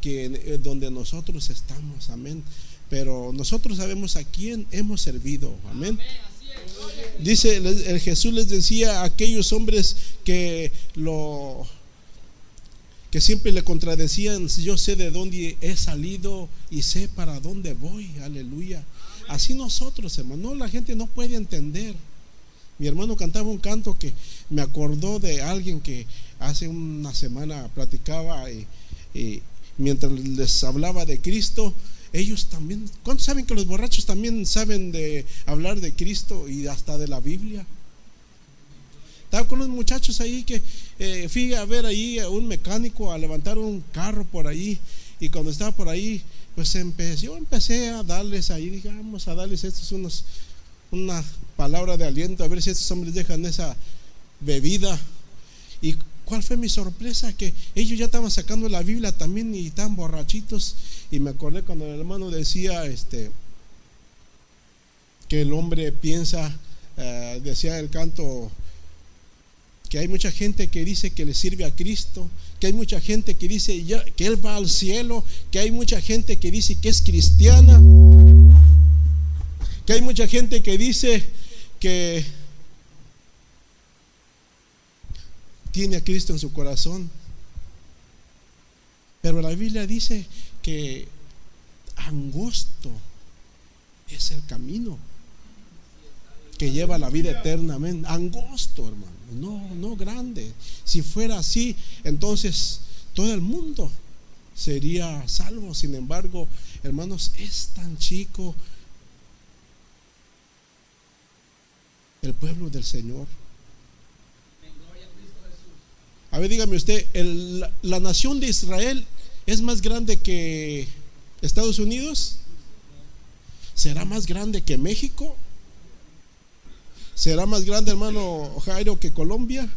que donde nosotros estamos, amén. Pero nosotros sabemos a quién hemos servido, amén. Dice el, Jesús les decía a aquellos hombres que lo que siempre le contradecían, yo sé de dónde he salido y sé para dónde voy, aleluya. Así nosotros, hermano, la gente no puede entender. Mi hermano cantaba un canto que me acordó de alguien que hace una semana platicaba y y mientras les hablaba de Cristo, ellos también, ¿cuántos saben que los borrachos también saben de hablar de Cristo y hasta de la Biblia? Estaba con los muchachos ahí que eh, fui a ver ahí a un mecánico a levantar un carro por ahí y cuando estaba por ahí, pues empecé, yo empecé a darles ahí, digamos, a darles estos unos, una palabra de aliento, a ver si estos hombres dejan esa bebida. Y ¿Cuál fue mi sorpresa? Que ellos ya estaban sacando la Biblia también y estaban borrachitos. Y me acordé cuando el hermano decía este, que el hombre piensa, eh, decía el canto, que hay mucha gente que dice que le sirve a Cristo, que hay mucha gente que dice que Él va al cielo, que hay mucha gente que dice que es cristiana, que hay mucha gente que dice que tiene a Cristo en su corazón. Pero la Biblia dice que angosto es el camino que lleva a la vida eterna. Angosto, hermano. No, no grande. Si fuera así, entonces todo el mundo sería salvo. Sin embargo, hermanos, es tan chico el pueblo del Señor. A ver, dígame usted, ¿la nación de Israel es más grande que Estados Unidos? ¿Será más grande que México? ¿Será más grande, hermano Jairo, que Colombia?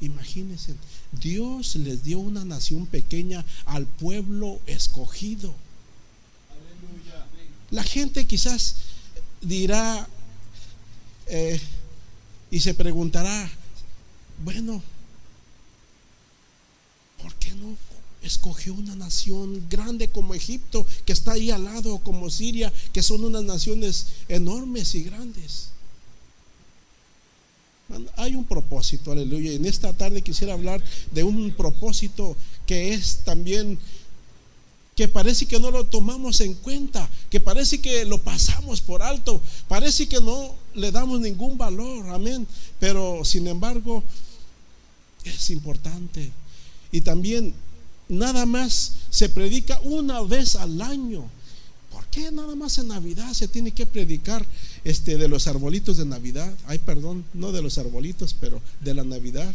Imagínense, Dios les dio una nación pequeña al pueblo escogido. La gente quizás dirá eh, y se preguntará, bueno, ¿por qué no escogió una nación grande como Egipto, que está ahí al lado, como Siria, que son unas naciones enormes y grandes? Hay un propósito, aleluya. En esta tarde quisiera hablar de un propósito que es también que parece que no lo tomamos en cuenta, que parece que lo pasamos por alto, parece que no le damos ningún valor, amén. Pero sin embargo, es importante. Y también nada más se predica una vez al año. ¿Por qué nada más en Navidad se tiene que predicar este de los arbolitos de Navidad? Ay, perdón, no de los arbolitos, pero de la Navidad.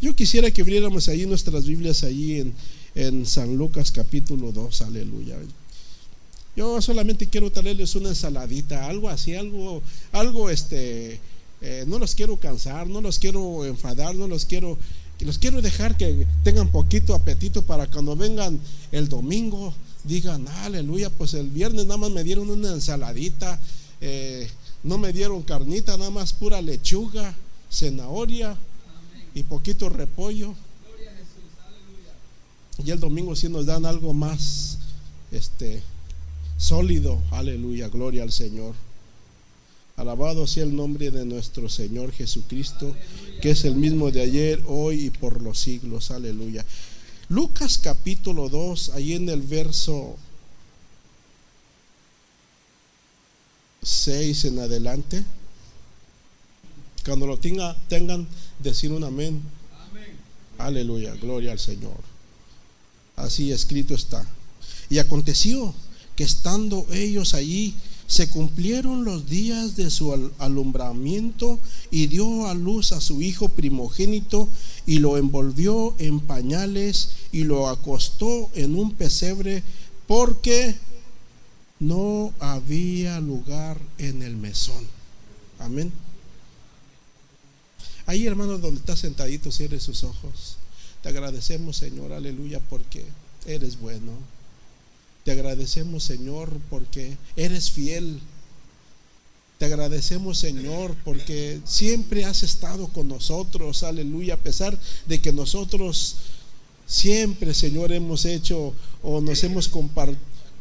Yo quisiera que abriéramos ahí nuestras Biblias ahí en, en San Lucas capítulo 2, aleluya. Yo solamente quiero traerles una ensaladita, algo así, algo, algo este, eh, no los quiero cansar, no los quiero enfadar, no los quiero, los quiero dejar que tengan poquito apetito para cuando vengan el domingo, digan, aleluya, pues el viernes nada más me dieron una ensaladita, eh, no me dieron carnita, nada más pura lechuga, zanahoria y poquito repollo. Y el domingo sí nos dan algo más este sólido, aleluya, gloria al Señor. Alabado sea el nombre de nuestro Señor Jesucristo, que es el mismo de ayer, hoy y por los siglos. Aleluya. Lucas capítulo 2, ahí en el verso 6 en adelante. Cuando lo tenga, tengan, decir un amén. Aleluya, gloria al Señor. Así escrito está. Y aconteció que estando ellos allí, se cumplieron los días de su alumbramiento y dio a luz a su hijo primogénito y lo envolvió en pañales y lo acostó en un pesebre porque no había lugar en el mesón. Amén. Ahí, hermano, donde está sentadito, cierre sus ojos. Te agradecemos, Señor, aleluya, porque eres bueno. Te agradecemos, Señor, porque eres fiel. Te agradecemos, Señor, porque siempre has estado con nosotros, aleluya, a pesar de que nosotros siempre, Señor, hemos hecho o nos hemos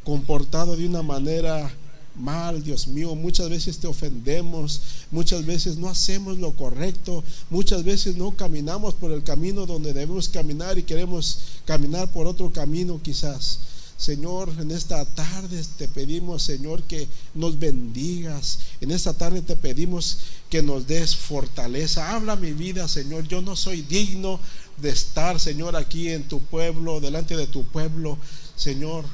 comportado de una manera mal, Dios mío. Muchas veces te ofendemos, muchas veces no hacemos lo correcto, muchas veces no caminamos por el camino donde debemos caminar y queremos caminar por otro camino quizás. Señor, en esta tarde te pedimos, Señor, que nos bendigas. En esta tarde te pedimos que nos des fortaleza. Habla mi vida, Señor. Yo no soy digno de estar, Señor, aquí en tu pueblo, delante de tu pueblo. Señor,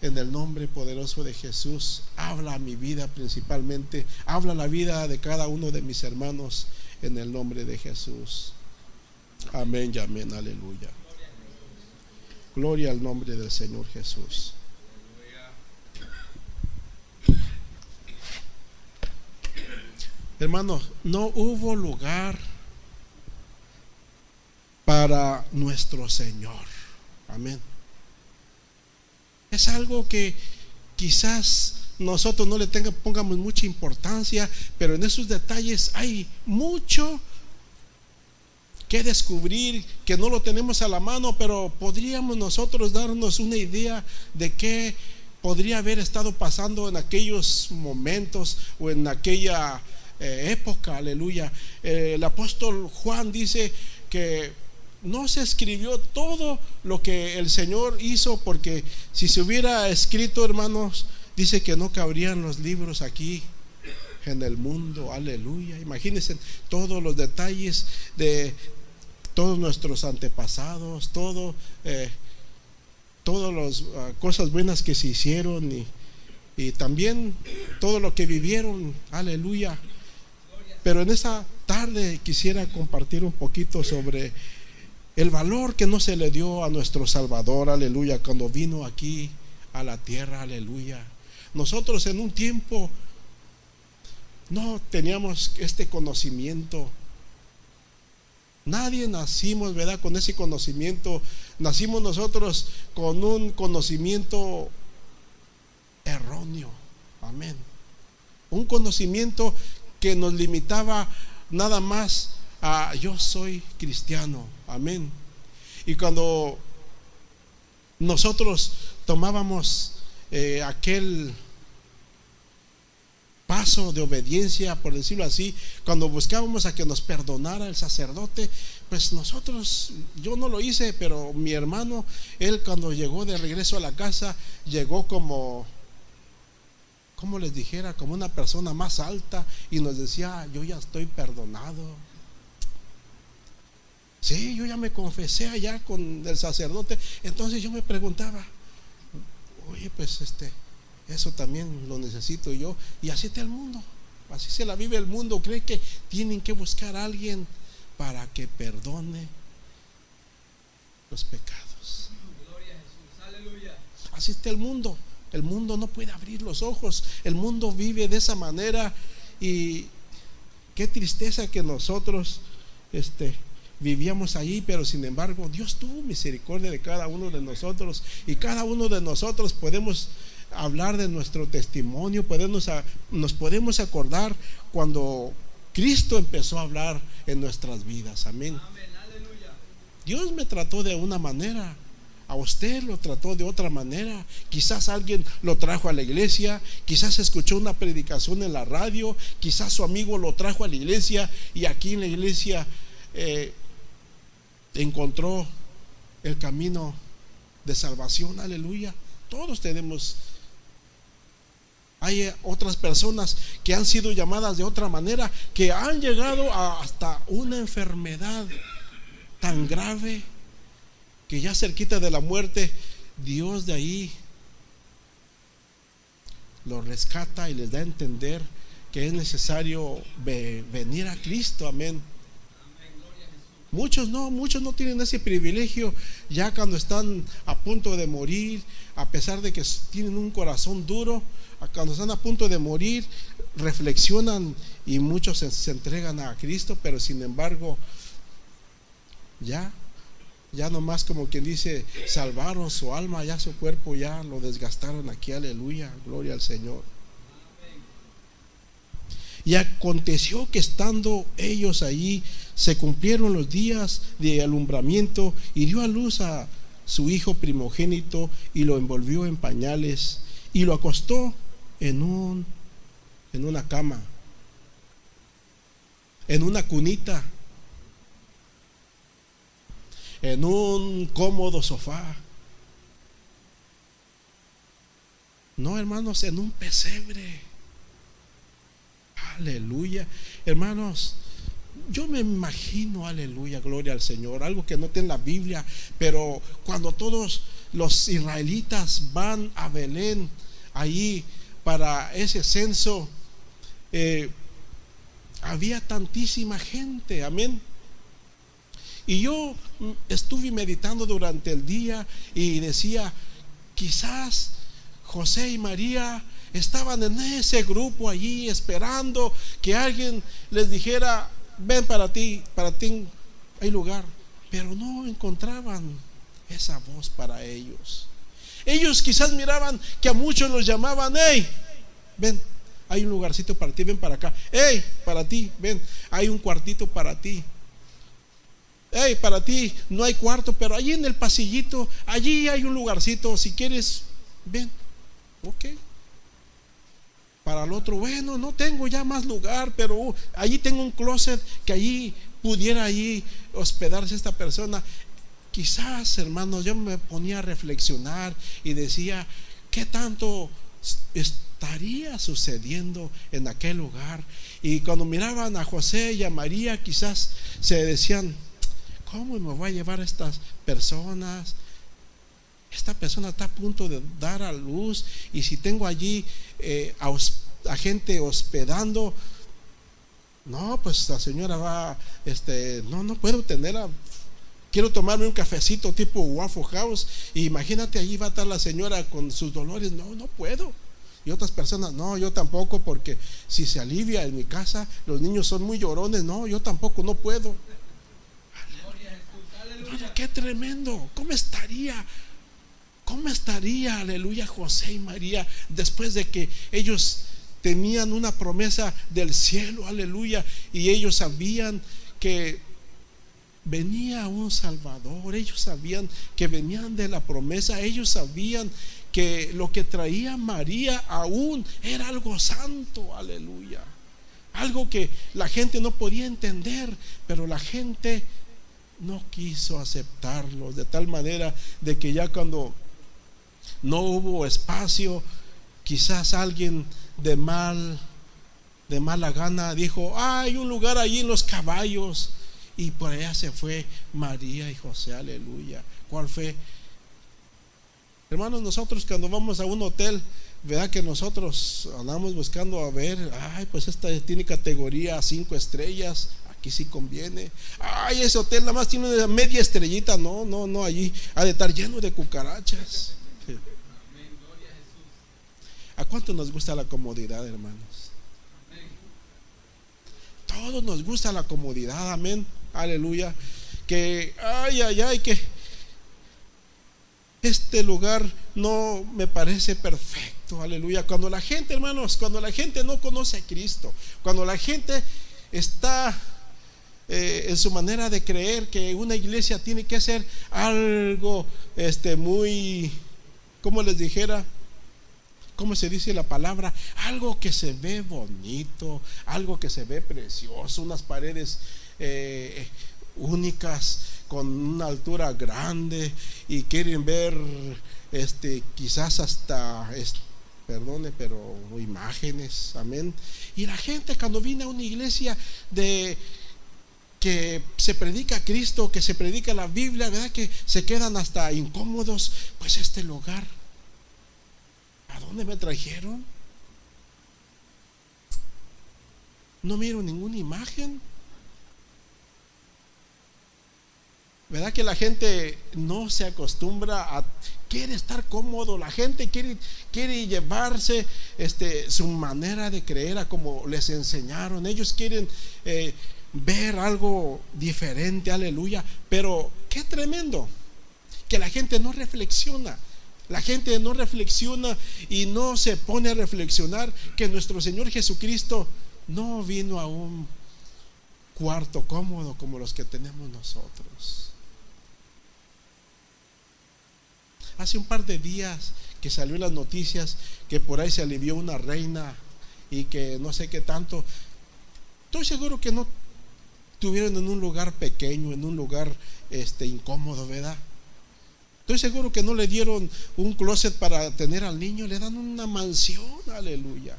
en el nombre poderoso de Jesús, habla mi vida principalmente. Habla la vida de cada uno de mis hermanos en el nombre de Jesús. Amén y amén. Aleluya. Gloria al nombre del Señor Jesús. Hermanos, no hubo lugar para nuestro Señor. Amén. Es algo que quizás nosotros no le pongamos mucha importancia, pero en esos detalles hay mucho que descubrir, que no lo tenemos a la mano, pero podríamos nosotros darnos una idea de qué podría haber estado pasando en aquellos momentos o en aquella eh, época, aleluya. Eh, el apóstol Juan dice que no se escribió todo lo que el Señor hizo, porque si se hubiera escrito, hermanos, dice que no cabrían los libros aquí en el mundo, aleluya. Imagínense todos los detalles de todos nuestros antepasados, todo, eh, todas las ah, cosas buenas que se hicieron y, y también todo lo que vivieron, aleluya. Pero en esta tarde quisiera compartir un poquito sobre el valor que no se le dio a nuestro Salvador, aleluya, cuando vino aquí a la tierra, aleluya. Nosotros en un tiempo no teníamos este conocimiento Nadie nacimos, ¿verdad? Con ese conocimiento. Nacimos nosotros con un conocimiento erróneo. Amén. Un conocimiento que nos limitaba nada más a yo soy cristiano. Amén. Y cuando nosotros tomábamos eh, aquel paso de obediencia, por decirlo así, cuando buscábamos a que nos perdonara el sacerdote, pues nosotros, yo no lo hice, pero mi hermano, él cuando llegó de regreso a la casa, llegó como, como les dijera, como una persona más alta y nos decía, yo ya estoy perdonado. Sí, yo ya me confesé allá con el sacerdote. Entonces yo me preguntaba, oye, pues este, eso también lo necesito yo. Y así está el mundo. Así se la vive el mundo. Cree que tienen que buscar a alguien para que perdone los pecados. Así está el mundo. El mundo no puede abrir los ojos. El mundo vive de esa manera. Y qué tristeza que nosotros este, vivíamos ahí, pero sin embargo Dios tuvo misericordia de cada uno de nosotros. Y cada uno de nosotros podemos hablar de nuestro testimonio, podemos, nos podemos acordar cuando Cristo empezó a hablar en nuestras vidas. Amén. Dios me trató de una manera. A usted lo trató de otra manera. Quizás alguien lo trajo a la iglesia, quizás escuchó una predicación en la radio, quizás su amigo lo trajo a la iglesia y aquí en la iglesia eh, encontró el camino de salvación. Aleluya. Todos tenemos hay eh, otras personas que han sido llamadas de otra manera, que han llegado hasta una enfermedad tan grave que ya cerquita de la muerte, Dios de ahí lo rescata y les da a entender que es necesario venir a Cristo, amén. Muchos no, muchos no tienen ese privilegio ya cuando están a punto de morir, a pesar de que tienen un corazón duro, cuando están a punto de morir, reflexionan y muchos se, entregan a Cristo, pero sin embargo, ya, ya nomás como quien dice, salvaron su alma, ya su cuerpo ya lo desgastaron aquí, aleluya, gloria al Señor. Y aconteció que estando ellos allí, se cumplieron los días de alumbramiento y dio a luz a su hijo primogénito y lo envolvió en pañales y lo acostó en un en una cama, en una cunita, en un cómodo sofá. No, hermanos, en un pesebre. Aleluya. Hermanos, yo me imagino, aleluya, gloria al Señor, algo que no tiene la Biblia, pero cuando todos los israelitas van a Belén, ahí para ese censo, eh, había tantísima gente, amén. Y yo estuve meditando durante el día y decía, quizás José y María estaban en ese grupo allí esperando que alguien les dijera, ven para ti, para ti hay lugar. Pero no encontraban esa voz para ellos. Ellos quizás miraban que a muchos los llamaban, hey, ven, hay un lugarcito para ti, ven para acá. Hey, para ti, ven, hay un cuartito para ti. Hey, para ti no hay cuarto, pero allí en el pasillito, allí hay un lugarcito, si quieres, ven. Ok, para el otro, bueno, no tengo ya más lugar, pero uh, allí tengo un closet que allí pudiera allí hospedarse esta persona. Quizás, hermanos, yo me ponía a reflexionar y decía, ¿qué tanto estaría sucediendo en aquel lugar? Y cuando miraban a José y a María, quizás se decían, ¿cómo me voy a llevar a estas personas? esta persona está a punto de dar a luz y si tengo allí eh, a, gente hospedando, no, pues la señora va, este, no, no puedo tener a, quiero tomarme un cafecito tipo Waffle House y imagínate allí va a estar la señora con sus dolores, no, no puedo. Y otras personas, no, yo tampoco, porque si se alivia en mi casa, los niños son muy llorones, no, yo tampoco, no puedo. qué tremendo, ¿cómo estaría ¿Cómo estaría, aleluya, José y María después de que ellos tenían una promesa del cielo, aleluya, y ellos sabían que venía un Salvador, ellos sabían que venían de la promesa, ellos sabían que lo que traía María aún era algo santo, aleluya. Algo que la gente no podía entender, pero la gente no quiso aceptarlo de tal manera de que ya cuando no hubo espacio, quizás alguien de mal de mala gana dijo, hay un lugar allí en los caballos y por allá se fue María y José, aleluya. ¿Cuál fue? Hermanos, nosotros cuando vamos a un hotel, ¿verdad que nosotros andamos buscando a ver, ay, pues esta tiene categoría cinco estrellas, aquí sí conviene. Ay, ese hotel nada más tiene una media estrellita, no, no, no, allí ha de estar lleno de cucarachas. ¿A cuánto nos gusta la comodidad, hermanos? Todos nos gusta la comodidad, amén. Aleluya. Que, ay, ay, ay, que este lugar no me parece perfecto, aleluya. Cuando la gente, hermanos, cuando la gente no conoce a Cristo, cuando la gente está eh, en su manera de creer que una iglesia tiene que ser algo, este, muy, como les dijera, ¿cómo se dice la palabra? Algo que se ve bonito, algo que se ve precioso, unas paredes eh, únicas con una altura grande y quieren ver este quizás hasta perdone, pero imágenes, amén. Y la gente cuando viene a una iglesia de que se predica Cristo, que se predica la Biblia, ¿verdad? Que se quedan hasta incómodos, pues este lugar ¿A dónde me trajeron? No miro ninguna imagen. ¿Verdad que la gente no se acostumbra a quiere estar cómodo? La gente quiere, quiere llevarse este, su manera de creer a como les enseñaron. Ellos quieren eh, ver algo diferente, aleluya. Pero qué tremendo que la gente no reflexiona. La gente no reflexiona y no se pone a reflexionar que nuestro Señor Jesucristo no vino a un cuarto cómodo como los que tenemos nosotros. Hace un par de días que salió en las noticias que por ahí se alivió una reina y que no sé qué tanto. Estoy seguro que no tuvieron en un lugar pequeño, en un lugar este incómodo, ¿verdad? Estoy seguro que no le dieron un closet para tener al niño, le dan una mansión, aleluya.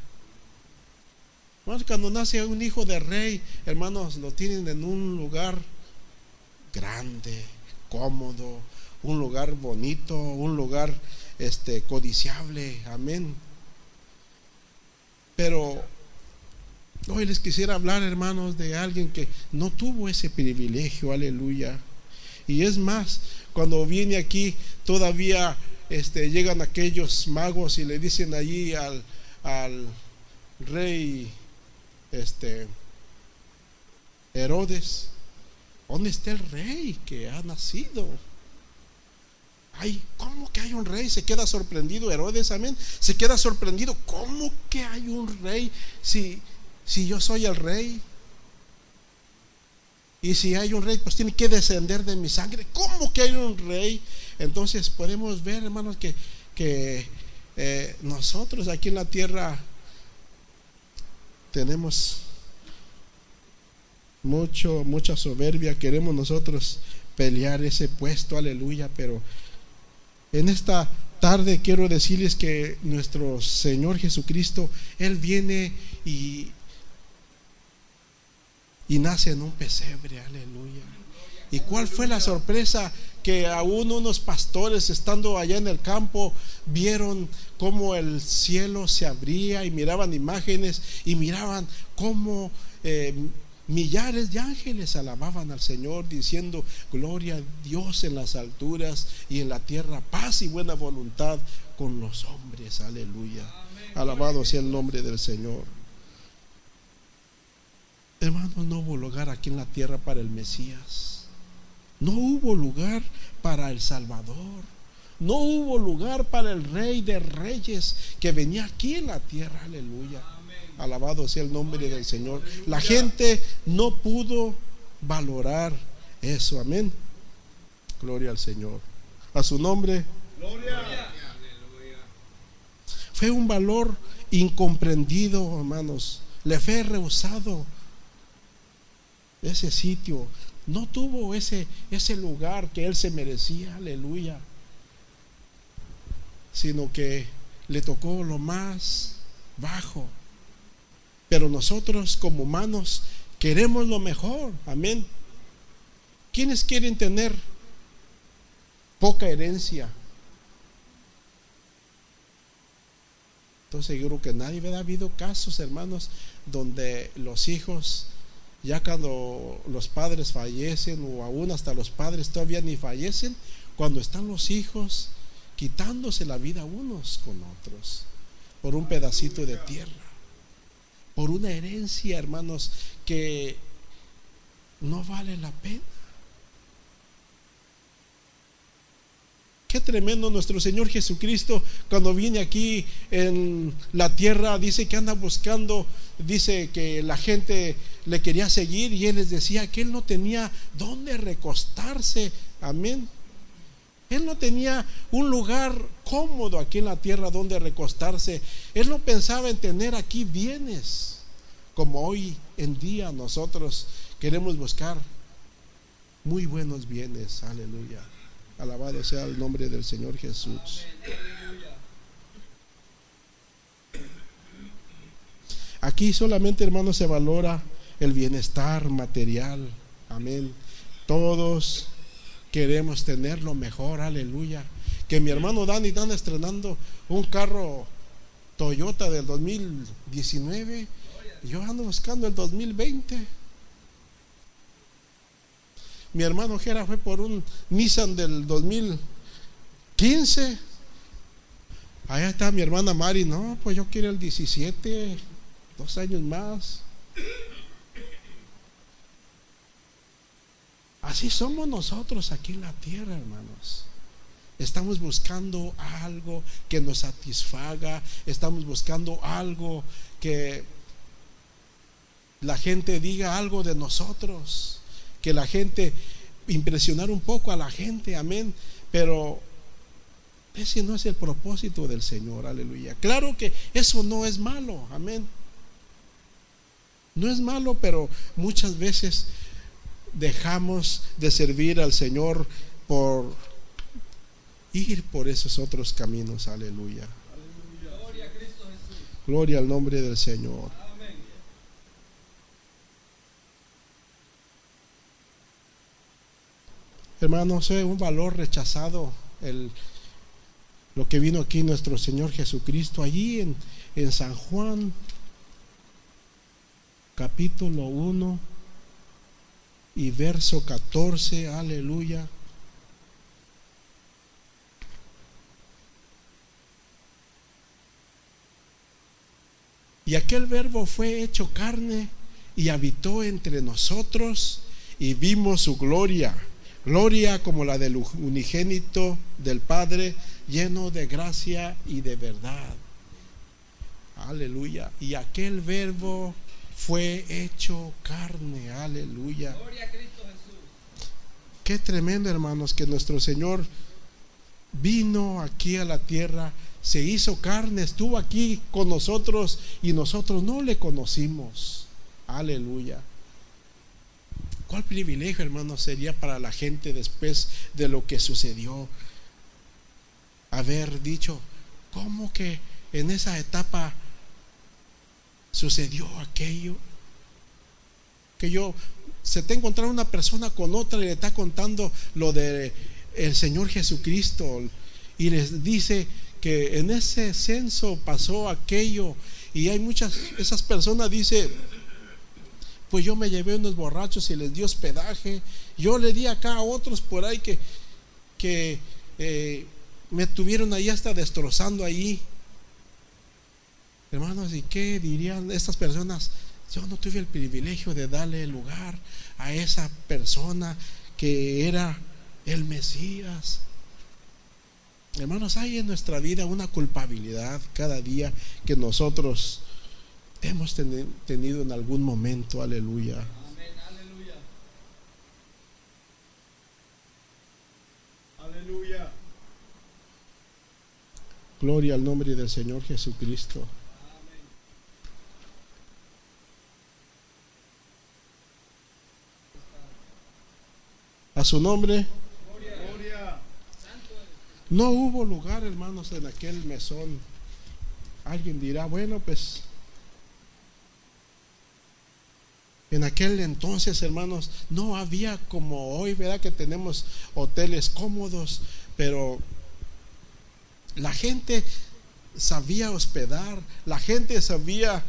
Cuando nace un hijo de rey, hermanos, lo tienen en un lugar grande, cómodo, un lugar bonito, un lugar este codiciable, amén. Pero hoy les quisiera hablar, hermanos, de alguien que no tuvo ese privilegio, aleluya. Y es más, cuando viene aquí, todavía este, llegan aquellos magos y le dicen allí al, al rey este, Herodes, ¿dónde está el rey que ha nacido? Ay, ¿cómo que hay un rey? Se queda sorprendido Herodes, amén. Se queda sorprendido. ¿Cómo que hay un rey si, si yo soy el rey? Y si hay un rey, pues tiene que descender de mi sangre. ¿Cómo que hay un rey? Entonces podemos ver, hermanos, que, que eh, nosotros aquí en la tierra tenemos mucho, mucha soberbia. Queremos nosotros pelear ese puesto, aleluya. Pero en esta tarde quiero decirles que nuestro Señor Jesucristo, Él viene y y nace en un pesebre, aleluya. ¿Y cuál fue la sorpresa? Que aún unos pastores estando allá en el campo vieron cómo el cielo se abría y miraban imágenes y miraban cómo eh, millares de ángeles alababan al Señor diciendo, gloria a Dios en las alturas y en la tierra, paz y buena voluntad con los hombres, aleluya. Alabado sea el nombre del Señor. Hermanos, no hubo lugar aquí en la tierra para el Mesías. No hubo lugar para el Salvador. No hubo lugar para el Rey de Reyes que venía aquí en la tierra. Aleluya. Alabado sea el nombre del Señor. La gente no pudo valorar eso. Amén. Gloria al Señor. A su nombre. Gloria. Fue un valor incomprendido, hermanos. Le fue rehusado ese sitio, no tuvo ese, ese lugar que él se merecía, aleluya, sino que le tocó lo más bajo. Pero nosotros como humanos queremos lo mejor, amén. ¿Quiénes quieren tener poca herencia? Entonces creo que nadie, ha habido casos, hermanos, donde los hijos ya cuando los padres fallecen o aún hasta los padres todavía ni fallecen, cuando están los hijos quitándose la vida unos con otros por un pedacito de tierra, por una herencia, hermanos, que no vale la pena. Qué tremendo nuestro Señor Jesucristo cuando viene aquí en la tierra, dice que anda buscando, dice que la gente le quería seguir y él les decía que él no tenía dónde recostarse. Amén. Él no tenía un lugar cómodo aquí en la tierra donde recostarse. Él no pensaba en tener aquí bienes, como hoy en día nosotros queremos buscar muy buenos bienes. Aleluya. Alabado sea el nombre del Señor Jesús. Aquí solamente, hermanos, se valora el bienestar material. Amén. Todos queremos tener lo mejor, aleluya. Que mi hermano Dani está estrenando un carro Toyota del 2019. Yo ando buscando el 2020. Mi hermano Jera fue por un Nissan del 2015. Allá está mi hermana Mari. No, pues yo quiero el 17, dos años más. Así somos nosotros aquí en la tierra, hermanos. Estamos buscando algo que nos satisfaga, estamos buscando algo que la gente diga algo de nosotros, que la gente impresionar un poco a la gente, amén. Pero ese no es el propósito del Señor, aleluya. Claro que eso no es malo, amén. No es malo, pero muchas veces dejamos de servir al Señor por ir por esos otros caminos, aleluya. Gloria al nombre del Señor. Hermanos, es un valor rechazado el, lo que vino aquí nuestro Señor Jesucristo, allí en, en San Juan, capítulo 1 y verso 14, aleluya. Y aquel verbo fue hecho carne y habitó entre nosotros y vimos su gloria Gloria como la del unigénito del Padre, lleno de gracia y de verdad. Aleluya. Y aquel verbo fue hecho carne. Aleluya. Gloria a Cristo Jesús. Qué tremendo, hermanos, que nuestro Señor vino aquí a la tierra, se hizo carne, estuvo aquí con nosotros y nosotros no le conocimos. Aleluya. ¿Cuál privilegio, hermano, sería para la gente después de lo que sucedió? Haber dicho, ¿cómo que en esa etapa sucedió aquello? Que yo se te encontrado una persona con otra y le está contando lo de el Señor Jesucristo y les dice que en ese censo pasó aquello y hay muchas esas personas dice pues yo me llevé unos borrachos y les di hospedaje. Yo le di acá a otros por ahí que, que eh, me tuvieron ahí hasta destrozando ahí. Hermanos, ¿y qué dirían estas personas? Yo no tuve el privilegio de darle lugar a esa persona que era el Mesías. Hermanos, hay en nuestra vida una culpabilidad cada día que nosotros hemos tenido en algún momento. Aleluya. aleluya. Aleluya. Gloria al nombre del Señor Jesucristo. A su nombre. No hubo lugar, hermanos, en aquel mesón. Alguien dirá, bueno, pues En aquel entonces, hermanos, no había como hoy, ¿verdad? Que tenemos hoteles cómodos, pero la gente sabía hospedar, la gente sabía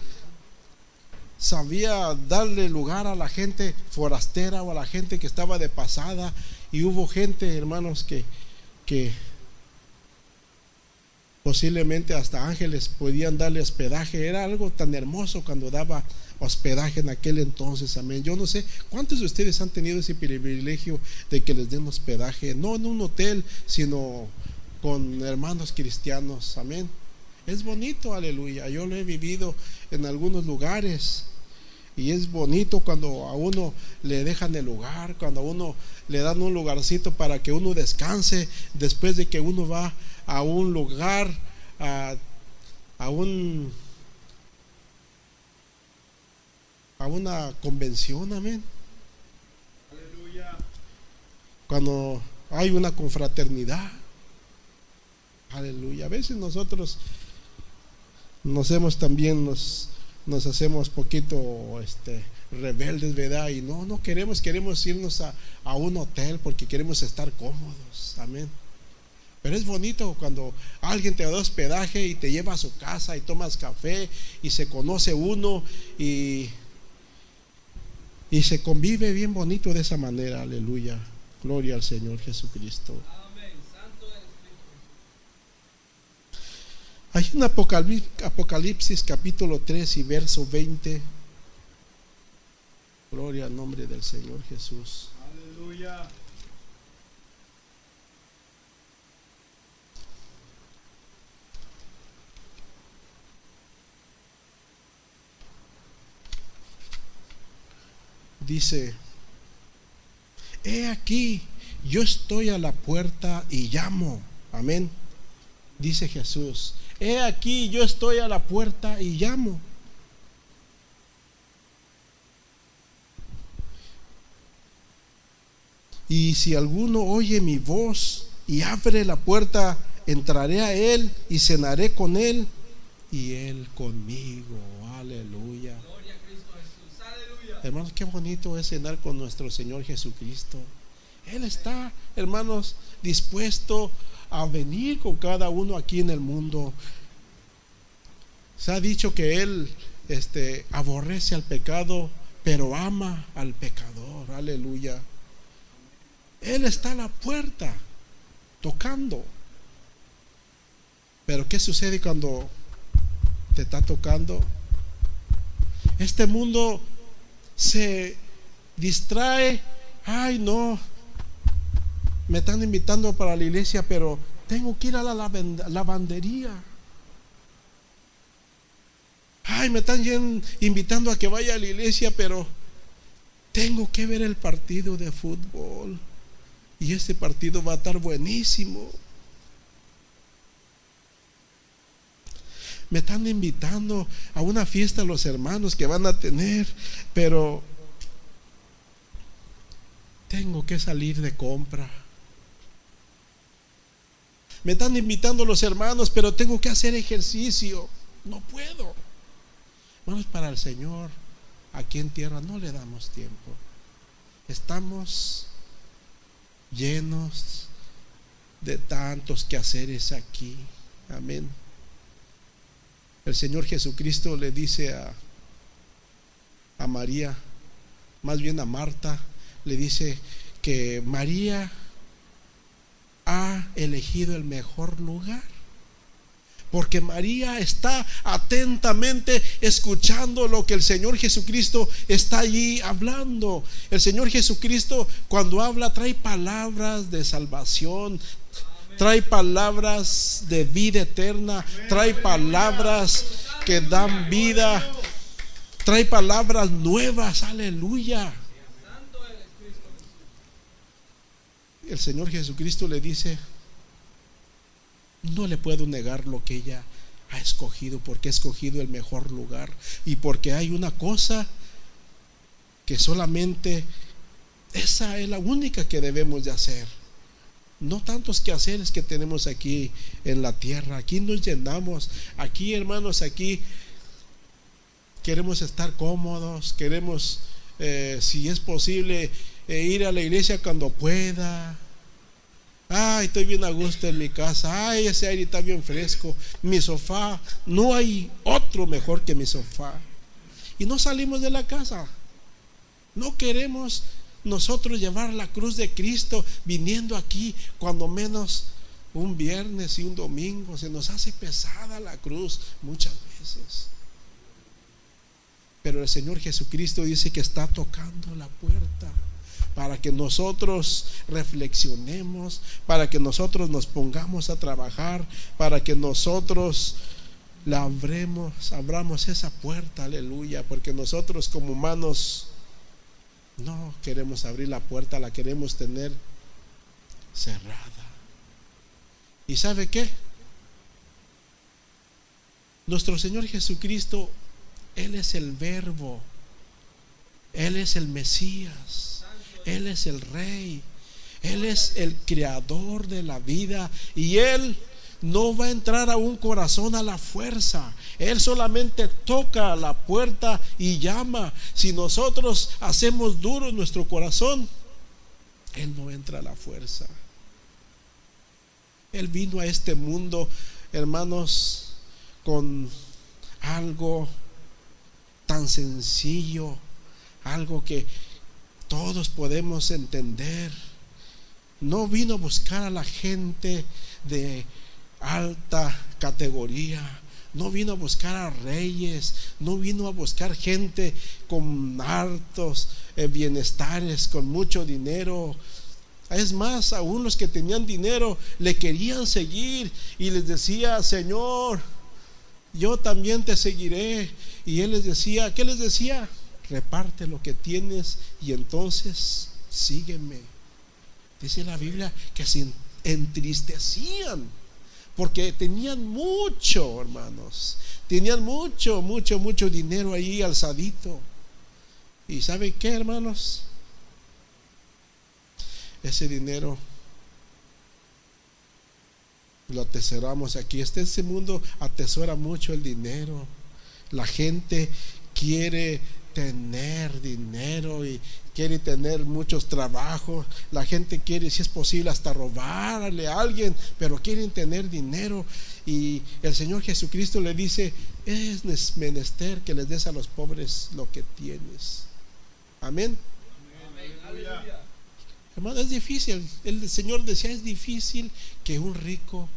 sabía darle lugar a la gente forastera o a la gente que estaba de pasada y hubo gente, hermanos, que que posiblemente hasta ángeles podían darle hospedaje, era algo tan hermoso cuando daba hospedaje en aquel entonces, amén. Yo no sé cuántos de ustedes han tenido ese privilegio de que les den hospedaje, no en un hotel, sino con hermanos cristianos, amén. Es bonito, aleluya. Yo lo he vivido en algunos lugares. Y es bonito cuando a uno le dejan el lugar, cuando a uno le dan un lugarcito para que uno descanse después de que uno va a un lugar, a, a un a una convención, amén. Aleluya. Cuando hay una confraternidad, aleluya. A veces nosotros nos hemos también, nos, nos hacemos poquito este, rebeldes, ¿verdad? Y no, no queremos, queremos irnos a, a un hotel porque queremos estar cómodos, amén. Pero es bonito cuando alguien te da hospedaje y te lleva a su casa y tomas café y se conoce uno y y se convive bien bonito de esa manera, aleluya. Gloria al Señor Jesucristo. Hay un Apocalipsis, Apocalipsis capítulo 3 y verso 20. Gloria al nombre del Señor Jesús. Aleluya. dice, he aquí, yo estoy a la puerta y llamo. Amén. Dice Jesús, he aquí, yo estoy a la puerta y llamo. Y si alguno oye mi voz y abre la puerta, entraré a él y cenaré con él y él conmigo. Aleluya. Hermanos, qué bonito es cenar con nuestro Señor Jesucristo. Él está, hermanos, dispuesto a venir con cada uno aquí en el mundo. Se ha dicho que Él este, aborrece al pecado, pero ama al pecador. Aleluya. Él está a la puerta, tocando. Pero ¿qué sucede cuando te está tocando? Este mundo se distrae. Ay, no. Me están invitando para la iglesia, pero tengo que ir a la lavandería. Ay, me están invitando a que vaya a la iglesia, pero tengo que ver el partido de fútbol. Y ese partido va a estar buenísimo. Me están invitando a una fiesta los hermanos que van a tener, pero tengo que salir de compra. Me están invitando los hermanos, pero tengo que hacer ejercicio. No puedo. Vamos para el Señor. Aquí en tierra no le damos tiempo. Estamos llenos de tantos quehaceres aquí. Amén. El Señor Jesucristo le dice a, a María, más bien a Marta, le dice que María ha elegido el mejor lugar. Porque María está atentamente escuchando lo que el Señor Jesucristo está allí hablando. El Señor Jesucristo cuando habla trae palabras de salvación, trae palabras de vida eterna, trae palabras que dan vida, trae palabras nuevas, aleluya. El Señor Jesucristo le dice, no le puedo negar lo que ella ha escogido, porque ha escogido el mejor lugar y porque hay una cosa que solamente esa es la única que debemos de hacer. No tantos quehaceres que tenemos aquí en la tierra. Aquí nos llenamos. Aquí, hermanos, aquí queremos estar cómodos. Queremos, eh, si es posible, eh, ir a la iglesia cuando pueda. Ay, estoy bien a gusto en mi casa. Ay, ese aire está bien fresco. Mi sofá, no hay otro mejor que mi sofá. Y no salimos de la casa. No queremos nosotros llevar la cruz de Cristo viniendo aquí, cuando menos un viernes y un domingo, se nos hace pesada la cruz muchas veces. Pero el Señor Jesucristo dice que está tocando la puerta para que nosotros reflexionemos, para que nosotros nos pongamos a trabajar, para que nosotros la abremos, abramos esa puerta, aleluya, porque nosotros como humanos no queremos abrir la puerta, la queremos tener cerrada. ¿Y sabe qué? Nuestro Señor Jesucristo, Él es el verbo, Él es el Mesías, Él es el Rey, Él es el creador de la vida y Él no va a entrar a un corazón a la fuerza. Él solamente toca la puerta y llama. Si nosotros hacemos duro nuestro corazón, Él no entra a la fuerza. Él vino a este mundo, hermanos, con algo tan sencillo, algo que todos podemos entender. No vino a buscar a la gente de alta categoría. No vino a buscar a reyes, no vino a buscar gente con hartos eh, bienestares, con mucho dinero. Es más, aún los que tenían dinero le querían seguir y les decía, Señor, yo también te seguiré. Y él les decía, ¿qué les decía? Reparte lo que tienes y entonces sígueme. Dice la Biblia que se entristecían porque tenían mucho, hermanos. Tenían mucho, mucho, mucho dinero ahí alzadito. ¿Y saben qué, hermanos? Ese dinero lo atesoramos aquí. Este ese mundo atesora mucho el dinero. La gente quiere tener dinero y quiere tener muchos trabajos. La gente quiere, si es posible, hasta robarle a alguien, pero quieren tener dinero. Y el Señor Jesucristo le dice, es menester que les des a los pobres lo que tienes. Amén. Hermano, es difícil. El Señor decía, es difícil que un rico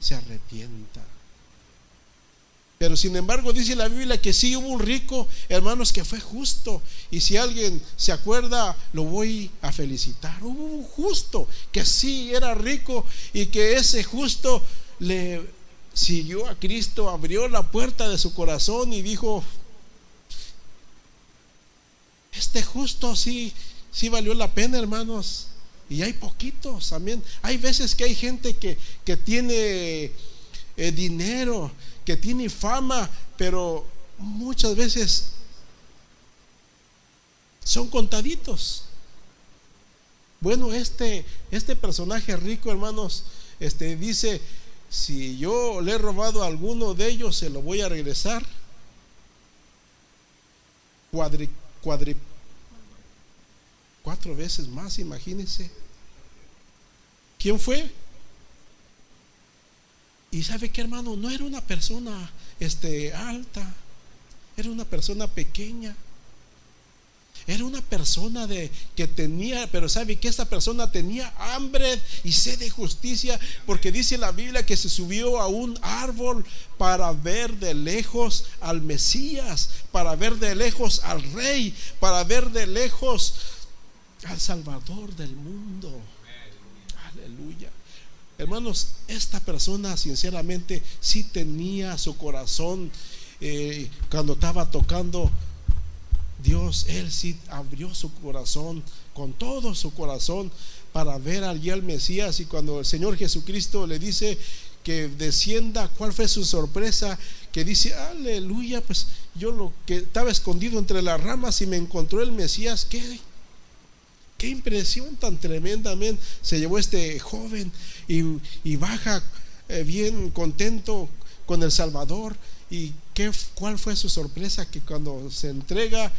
se arrepienta. Pero sin embargo dice la Biblia que sí hubo un rico, hermanos, que fue justo. Y si alguien se acuerda, lo voy a felicitar. Hubo un justo que sí era rico y que ese justo le siguió a Cristo, abrió la puerta de su corazón y dijo, este justo sí, sí valió la pena, hermanos. Y hay poquitos también. Hay veces que hay gente que, que tiene eh, dinero, que tiene fama, pero muchas veces son contaditos. Bueno, este, este personaje rico, hermanos, este, dice, si yo le he robado a alguno de ellos, se lo voy a regresar. Cuadri, cuadri, cuatro veces más, imagínense. ¿Quién fue? Y sabe que hermano, no era una persona este, alta, era una persona pequeña. Era una persona de que tenía, pero sabe que esta persona tenía hambre y sed de justicia, porque dice la Biblia que se subió a un árbol para ver de lejos al Mesías, para ver de lejos al Rey, para ver de lejos al Salvador del mundo. Aleluya. Hermanos, esta persona sinceramente sí tenía su corazón eh, cuando estaba tocando Dios, él sí abrió su corazón con todo su corazón para ver allí al Mesías y cuando el Señor Jesucristo le dice que descienda, ¿cuál fue su sorpresa? Que dice, aleluya, pues yo lo que estaba escondido entre las ramas y me encontró el Mesías, ¿qué? Qué impresión tan tremendamente se llevó este joven y, baja eh, bien contento con el Salvador. ¿Y qué, cuál fue su sorpresa? Que cuando se entrega,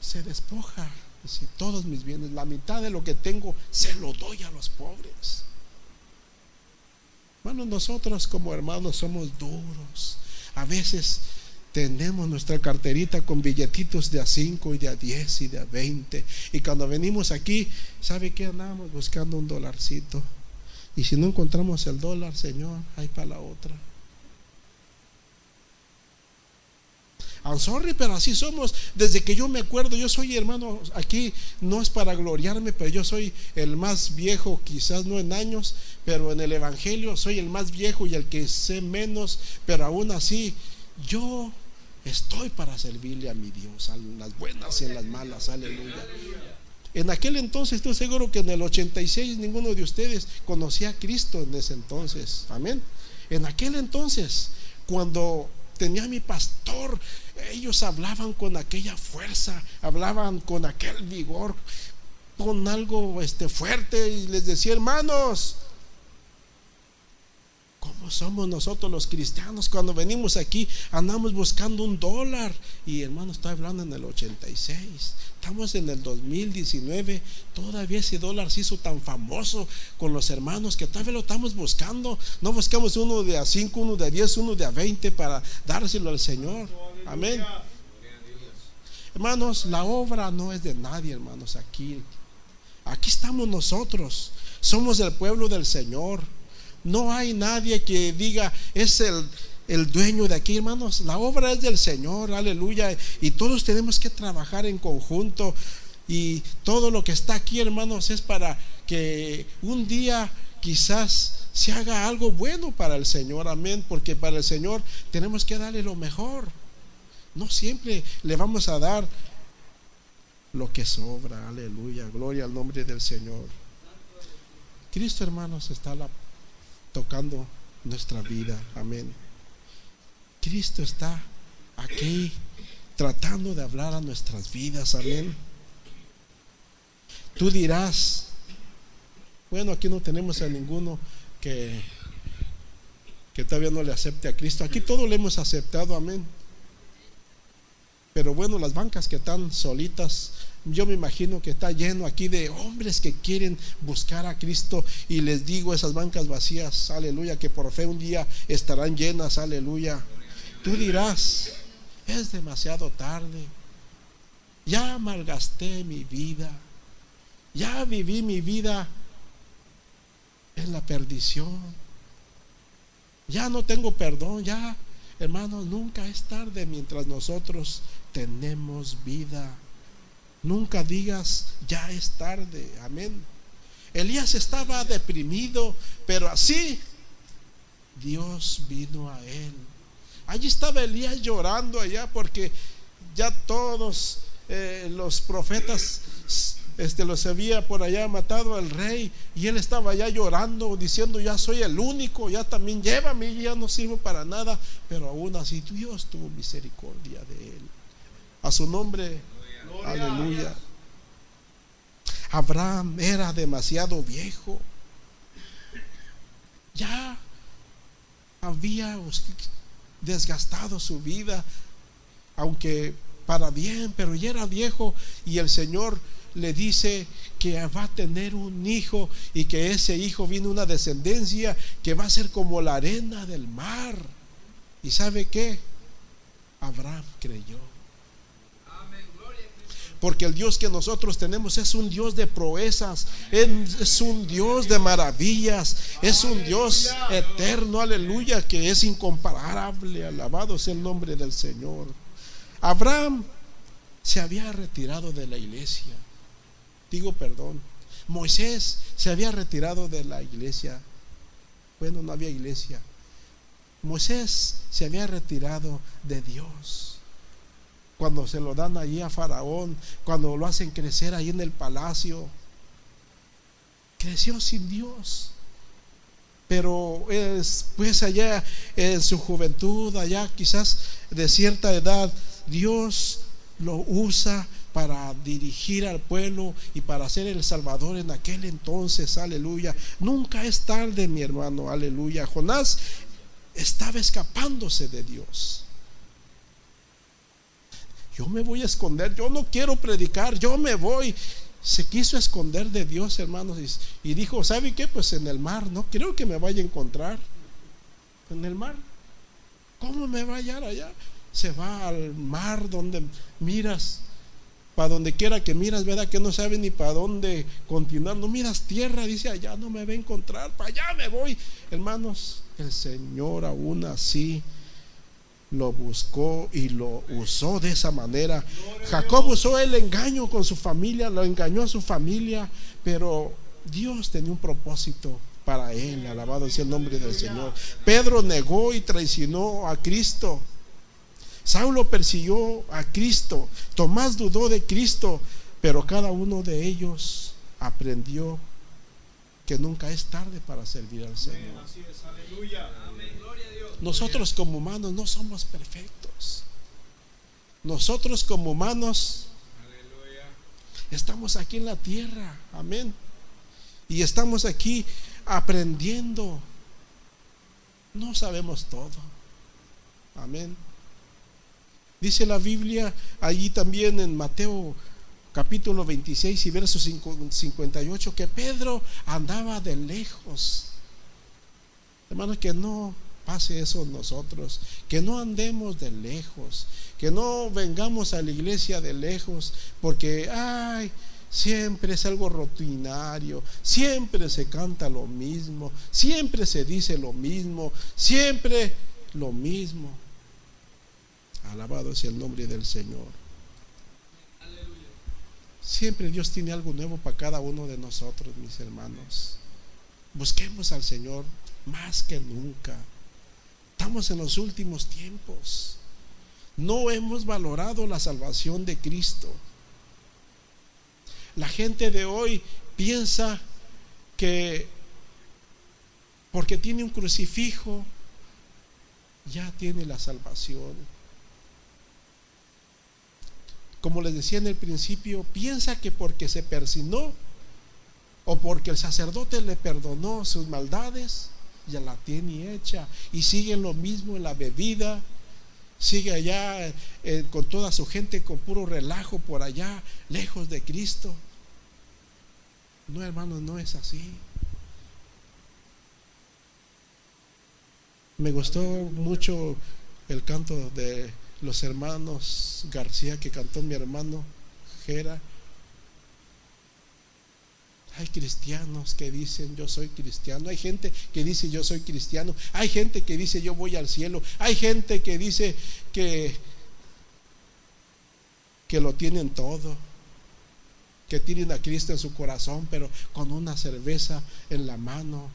se despoja. Dice, todos mis bienes, la mitad de lo que tengo, se lo doy a los pobres. Bueno, nosotros como hermanos somos duros. A veces tenemos nuestra carterita con billetitos de a 5 y de a 10 y de a 20. Y cuando venimos aquí, ¿sabe qué? Andamos buscando un dolarcito. Y si no encontramos el dólar, Señor, hay para la otra. I'm sorry, pero así somos. Desde que yo me acuerdo, yo soy hermano, aquí no es para gloriarme, pero yo soy el más viejo, quizás no en años, pero en el Evangelio soy el más viejo y el que sé menos, pero aún así yo estoy para servirle a mi Dios, en las buenas y en las malas, aleluya. En aquel entonces estoy seguro que en el 86 ninguno de ustedes conocía a Cristo en ese entonces, amén. En aquel entonces, cuando tenía mi pastor, ellos hablaban con aquella fuerza, hablaban con aquel vigor, con algo este, fuerte y les decía, hermanos, ¿Cómo somos nosotros los cristianos cuando venimos aquí? Andamos buscando un dólar. Y hermano, está hablando en el 86. Estamos en el 2019. Todavía ese dólar se hizo tan famoso con los hermanos que vez lo estamos buscando. No buscamos uno de a 5, uno de a 10, uno de a 20 para dárselo al Señor. Amén. Hermanos, la obra no es de nadie, hermanos, aquí. Aquí estamos nosotros. Somos el pueblo del Señor. No hay nadie que diga, es el, el dueño de aquí, hermanos. La obra es del Señor, aleluya. Y todos tenemos que trabajar en conjunto. Y todo lo que está aquí, hermanos, es para que un día quizás se haga algo bueno para el Señor, amén. Porque para el Señor tenemos que darle lo mejor. No siempre le vamos a dar lo que sobra. Aleluya. Gloria al nombre del Señor. Cristo, hermanos, está tocando nuestra vida. Amén. Cristo está aquí tratando de hablar a nuestras vidas. Amén. Tú dirás, bueno, aquí no tenemos a ninguno que, que todavía no le acepte a Cristo. Aquí todos le hemos aceptado, amén. Pero bueno, las bancas que están solitas, yo me imagino que está lleno aquí de hombres que quieren buscar a Cristo y les digo esas bancas vacías, aleluya, que por fe un día estarán llenas, aleluya. Tú dirás, es demasiado tarde, ya malgasté mi vida, ya viví mi vida en la perdición, ya no tengo perdón, ya hermanos, nunca es tarde mientras nosotros tenemos vida. Nunca digas, ya es tarde. Amén. Elías estaba deprimido, pero así Dios vino a él. Allí estaba Elías llorando allá porque ya todos eh, los profetas este, los había por allá matado al rey y él estaba allá llorando diciendo ya soy el único, ya también llévame, ya no sirvo para nada, pero aún así Dios tuvo misericordia de él. A su nombre, aleluya. Abraham era demasiado viejo. Ya había desgastado su vida, aunque para bien, pero ya era viejo y el Señor le dice que va a tener un hijo y que ese hijo viene una descendencia que va a ser como la arena del mar. ¿Y sabe qué? Abraham creyó. Porque el Dios que nosotros tenemos es un Dios de proezas, es un Dios de maravillas, es un Dios eterno, aleluya, que es incomparable. Alabado sea el nombre del Señor. Abraham se había retirado de la iglesia. Digo perdón. Moisés se había retirado de la iglesia. Bueno, no había iglesia. Moisés se había retirado de Dios cuando se lo dan allí a Faraón, cuando lo hacen crecer ahí en el palacio. Creció sin Dios. Pero es, pues allá en su juventud, allá quizás de cierta edad, Dios lo usa para dirigir al pueblo y para ser el Salvador en aquel entonces, aleluya. Nunca es tarde, mi hermano, aleluya. Jonás estaba escapándose de Dios yo me voy a esconder, yo no quiero predicar, yo me voy. Se quiso esconder de Dios, hermanos, y, dijo, ¿sabe qué? Pues en el mar, no creo que me vaya a encontrar. En el mar. ¿Cómo me va a hallar allá? Se va al mar donde miras, para donde quiera que miras, ¿verdad? Que no sabe ni para dónde continuar. No miras tierra, dice, allá no me va a encontrar, para allá me voy. Hermanos, el Señor aún así lo buscó y lo usó de esa manera. Jacob usó el engaño con su familia, lo engañó a su familia, pero Dios tenía un propósito para él, alabado sea el nombre del Señor. Pedro negó y traicionó a Cristo. Saulo persiguió a Cristo. Tomás dudó de Cristo, pero cada uno de ellos aprendió que nunca es tarde para servir al Señor. Nosotros como humanos no somos perfectos. Nosotros como humanos estamos aquí en la tierra. Amén. Y estamos aquí aprendiendo. No sabemos todo. Amén. Dice la Biblia allí también en Mateo capítulo 26 y verso 58 que Pedro andaba de lejos. Hermanos, que no pase eso nosotros, que no andemos de lejos, que no vengamos a la iglesia de lejos, porque, ay, siempre es algo rutinario, siempre se canta lo mismo, siempre se dice lo mismo, siempre lo mismo. Alabado sea el nombre del Señor. Siempre Dios tiene algo nuevo para cada uno de nosotros, mis hermanos. Busquemos al Señor más que nunca. Estamos en los últimos tiempos. No hemos valorado la salvación de Cristo. La gente de hoy piensa que porque tiene un crucifijo, ya tiene la salvación. Como les decía en el principio, piensa que porque se persinó o porque el sacerdote le perdonó sus maldades, ya la tiene hecha. Y sigue lo mismo en la bebida, sigue allá eh, con toda su gente con puro relajo por allá, lejos de Cristo. No, hermanos, no es así. Me gustó mucho el canto de los hermanos García que cantó mi hermano Jera. Hay cristianos que dicen yo soy cristiano. Hay gente que dice yo soy cristiano. Hay gente que dice yo voy al cielo. Hay gente que dice que, que lo tienen todo. Que tienen a Cristo en su corazón, pero con una cerveza en la mano,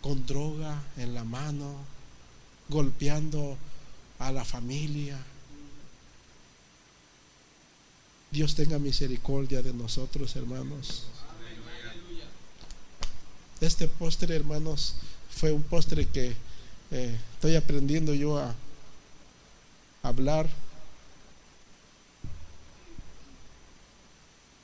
con droga en la mano, golpeando a la familia. Dios tenga misericordia de nosotros, hermanos. Este postre, hermanos, fue un postre que eh, estoy aprendiendo yo a hablar.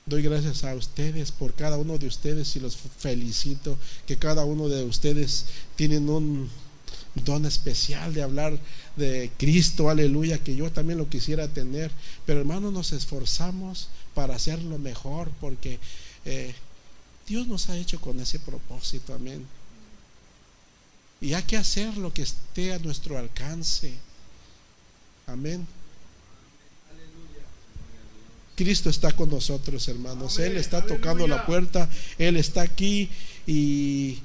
Doy gracias a ustedes por cada uno de ustedes y los felicito que cada uno de ustedes tienen un don especial de hablar de Cristo, aleluya, que yo también lo quisiera tener. Pero hermanos, nos esforzamos para hacerlo mejor porque eh, Dios nos ha hecho con ese propósito, amén. Y hay que hacer lo que esté a nuestro alcance. Amén. Cristo está con nosotros, hermanos. Él está tocando la puerta. Él está aquí y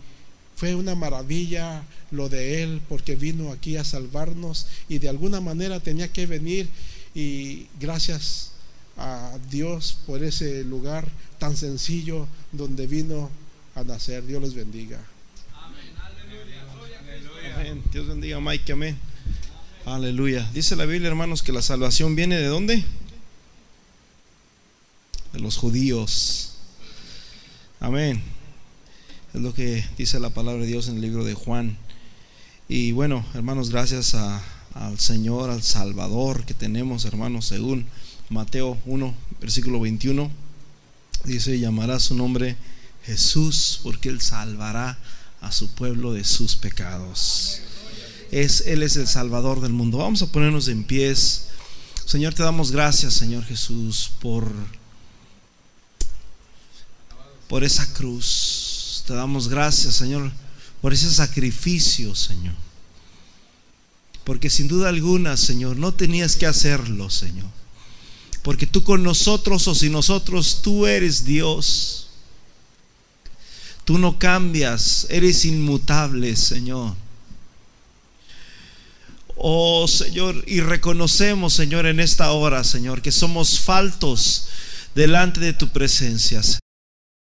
fue una maravilla lo de Él porque vino aquí a salvarnos y de alguna manera tenía que venir y gracias a Dios por ese lugar tan sencillo donde vino a nacer. Dios los bendiga. Amén. Dios bendiga, Mike. Amén. Aleluya. Dice la Biblia, hermanos, que la salvación viene de dónde? De los judíos. Amén. Es lo que dice la palabra de Dios en el libro de Juan. Y bueno, hermanos, gracias al Señor, al Salvador que tenemos, hermanos, según Mateo 1, versículo 21. Dice, llamará su nombre Jesús porque Él salvará a su pueblo de sus pecados. Es, Él es el Salvador del mundo. Vamos a ponernos en pies. Señor, te damos gracias, Señor Jesús, por, por esa cruz. Te damos gracias, Señor, por ese sacrificio, Señor. Porque sin duda alguna, Señor, no tenías que hacerlo, Señor. Porque tú con nosotros o sin nosotros, tú eres Dios. Tú no cambias, eres inmutable, Señor. Oh Señor, y reconocemos, Señor, en esta hora, Señor, que somos faltos delante de tu presencia.